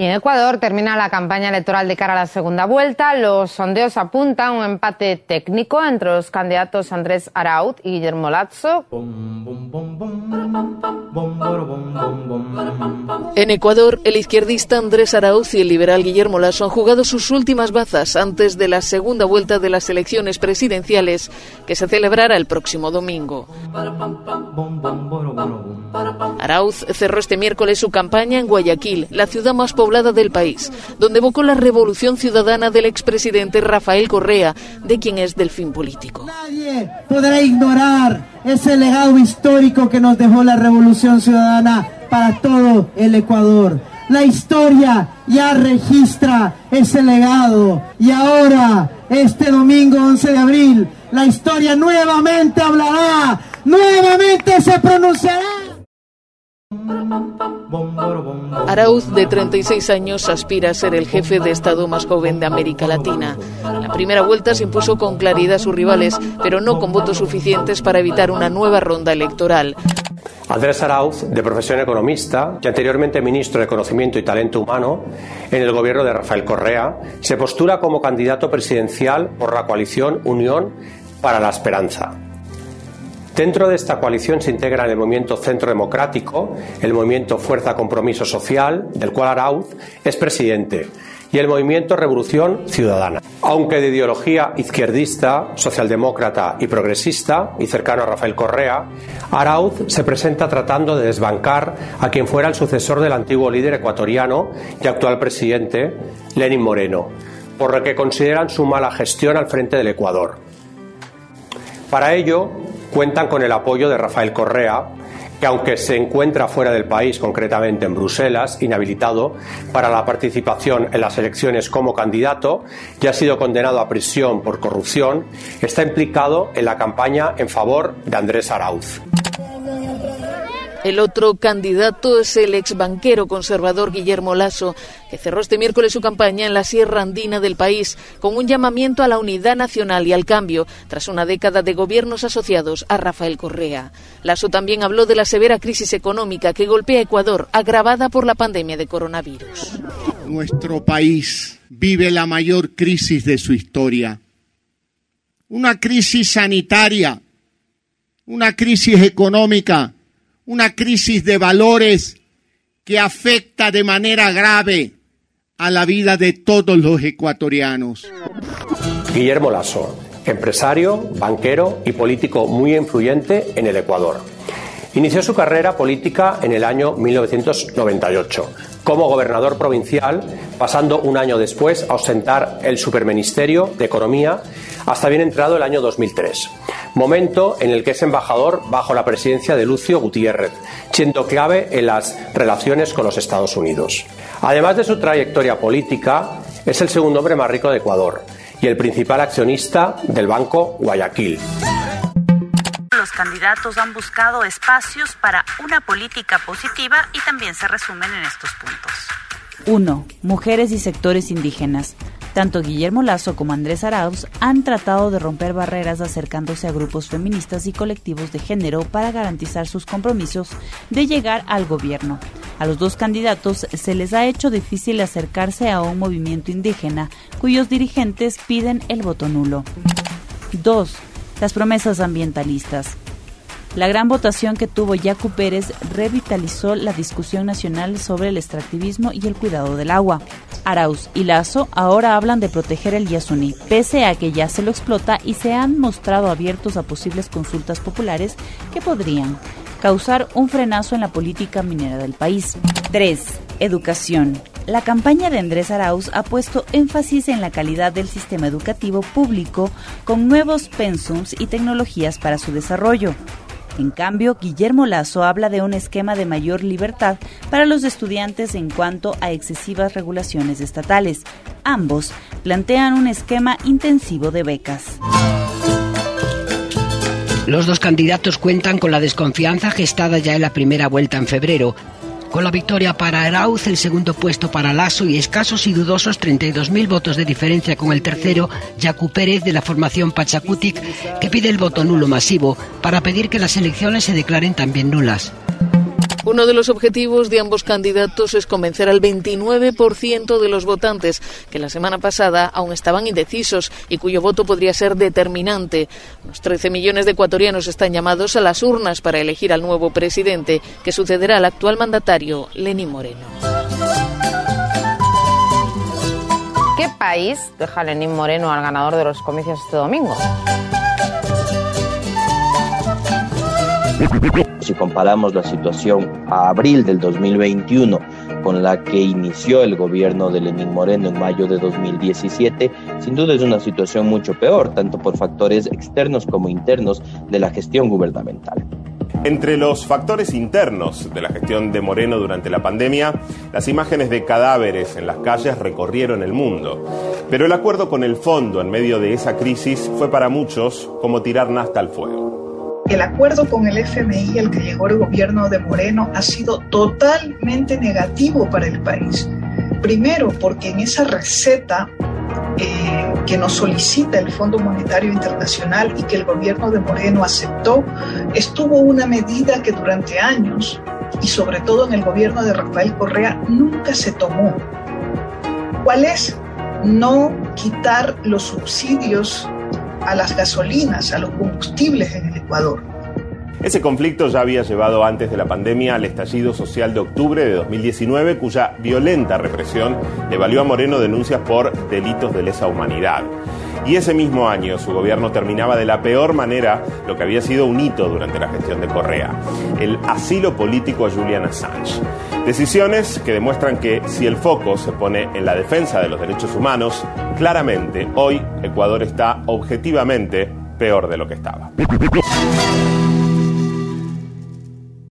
Y en Ecuador termina la campaña electoral de cara a la segunda vuelta. Los sondeos apuntan a un empate técnico entre los candidatos Andrés Arauz y Guillermo Lazo. En Ecuador, el izquierdista Andrés Arauz y el liberal Guillermo Lasso han jugado sus últimas bazas antes de la segunda vuelta de las elecciones presidenciales que se celebrará el próximo domingo. Arauz cerró este miércoles su campaña en Guayaquil, la ciudad más poblada del país, donde evocó la revolución ciudadana del expresidente Rafael Correa, de quien es delfín político. Nadie podrá ignorar ese legado histórico que nos dejó la revolución ciudadana para todo el Ecuador. La historia ya registra ese legado y ahora, este domingo 11 de abril, la historia nuevamente hablará, nuevamente se pronunciará. Arauz, de 36 años, aspira a ser el jefe de Estado más joven de América Latina. En la primera vuelta se impuso con claridad a sus rivales, pero no con votos suficientes para evitar una nueva ronda electoral. Andrés Arauz, de profesión economista y anteriormente ministro de Conocimiento y Talento Humano en el gobierno de Rafael Correa, se postula como candidato presidencial por la coalición Unión para la Esperanza. Dentro de esta coalición se integran el movimiento Centro Democrático, el movimiento Fuerza Compromiso Social, del cual Arauz es presidente, y el movimiento Revolución Ciudadana. Aunque de ideología izquierdista, socialdemócrata y progresista, y cercano a Rafael Correa, Arauz se presenta tratando de desbancar a quien fuera el sucesor del antiguo líder ecuatoriano y actual presidente, Lenin Moreno, por lo que consideran su mala gestión al frente del Ecuador. Para ello, cuentan con el apoyo de Rafael Correa, que aunque se encuentra fuera del país, concretamente en Bruselas, inhabilitado para la participación en las elecciones como candidato y ha sido condenado a prisión por corrupción, está implicado en la campaña en favor de Andrés Arauz. El otro candidato es el ex banquero conservador Guillermo Lasso, que cerró este miércoles su campaña en la Sierra Andina del país con un llamamiento a la unidad nacional y al cambio tras una década de gobiernos asociados a Rafael Correa. Lasso también habló de la severa crisis económica que golpea Ecuador, agravada por la pandemia de coronavirus. Nuestro país vive la mayor crisis de su historia. Una crisis sanitaria, una crisis económica una crisis de valores que afecta de manera grave a la vida de todos los ecuatorianos. Guillermo Lasso, empresario, banquero y político muy influyente en el Ecuador. Inició su carrera política en el año 1998 como gobernador provincial, pasando un año después a ostentar el superministerio de Economía hasta bien entrado el año 2003, momento en el que es embajador bajo la presidencia de Lucio Gutiérrez, siendo clave en las relaciones con los Estados Unidos. Además de su trayectoria política, es el segundo hombre más rico de Ecuador y el principal accionista del Banco Guayaquil los candidatos han buscado espacios para una política positiva y también se resumen en estos puntos. 1. Mujeres y sectores indígenas. Tanto Guillermo Lazo como Andrés Arauz han tratado de romper barreras acercándose a grupos feministas y colectivos de género para garantizar sus compromisos de llegar al gobierno. A los dos candidatos se les ha hecho difícil acercarse a un movimiento indígena cuyos dirigentes piden el voto nulo. 2 las promesas ambientalistas. La gran votación que tuvo Yacu Pérez revitalizó la discusión nacional sobre el extractivismo y el cuidado del agua. Arauz y Lazo ahora hablan de proteger el Yasuní, pese a que ya se lo explota y se han mostrado abiertos a posibles consultas populares que podrían causar un frenazo en la política minera del país. 3. Educación. La campaña de Andrés Arauz ha puesto énfasis en la calidad del sistema educativo público con nuevos pensums y tecnologías para su desarrollo. En cambio, Guillermo Lazo habla de un esquema de mayor libertad para los estudiantes en cuanto a excesivas regulaciones estatales. Ambos plantean un esquema intensivo de becas. Los dos candidatos cuentan con la desconfianza gestada ya en la primera vuelta en febrero. Con la victoria para Arauz, el segundo puesto para Lasso y escasos y dudosos 32.000 votos de diferencia con el tercero, Yacu Pérez de la formación Pachacutic, que pide el voto nulo masivo para pedir que las elecciones se declaren también nulas. Uno de los objetivos de ambos candidatos es convencer al 29% de los votantes que la semana pasada aún estaban indecisos y cuyo voto podría ser determinante. Unos 13 millones de ecuatorianos están llamados a las urnas para elegir al nuevo presidente que sucederá al actual mandatario Lenín Moreno. ¿Qué país deja Lenín Moreno al ganador de los comicios este domingo? Si comparamos la situación a abril del 2021 con la que inició el gobierno de Lenín Moreno en mayo de 2017, sin duda es una situación mucho peor, tanto por factores externos como internos de la gestión gubernamental. Entre los factores internos de la gestión de Moreno durante la pandemia, las imágenes de cadáveres en las calles recorrieron el mundo. Pero el acuerdo con el fondo en medio de esa crisis fue para muchos como tirar nasta al fuego. El acuerdo con el FMI al que llegó el gobierno de Moreno ha sido totalmente negativo para el país. Primero, porque en esa receta eh, que nos solicita el Fondo Monetario Internacional y que el gobierno de Moreno aceptó, estuvo una medida que durante años, y sobre todo en el gobierno de Rafael Correa, nunca se tomó. ¿Cuál es? No quitar los subsidios a las gasolinas, a los combustibles en el Ecuador. Ese conflicto ya había llevado antes de la pandemia al estallido social de octubre de 2019, cuya violenta represión le valió a Moreno denuncias por delitos de lesa humanidad. Y ese mismo año su gobierno terminaba de la peor manera lo que había sido un hito durante la gestión de Correa, el asilo político a Julian Assange. Decisiones que demuestran que si el foco se pone en la defensa de los derechos humanos, claramente hoy Ecuador está objetivamente peor de lo que estaba.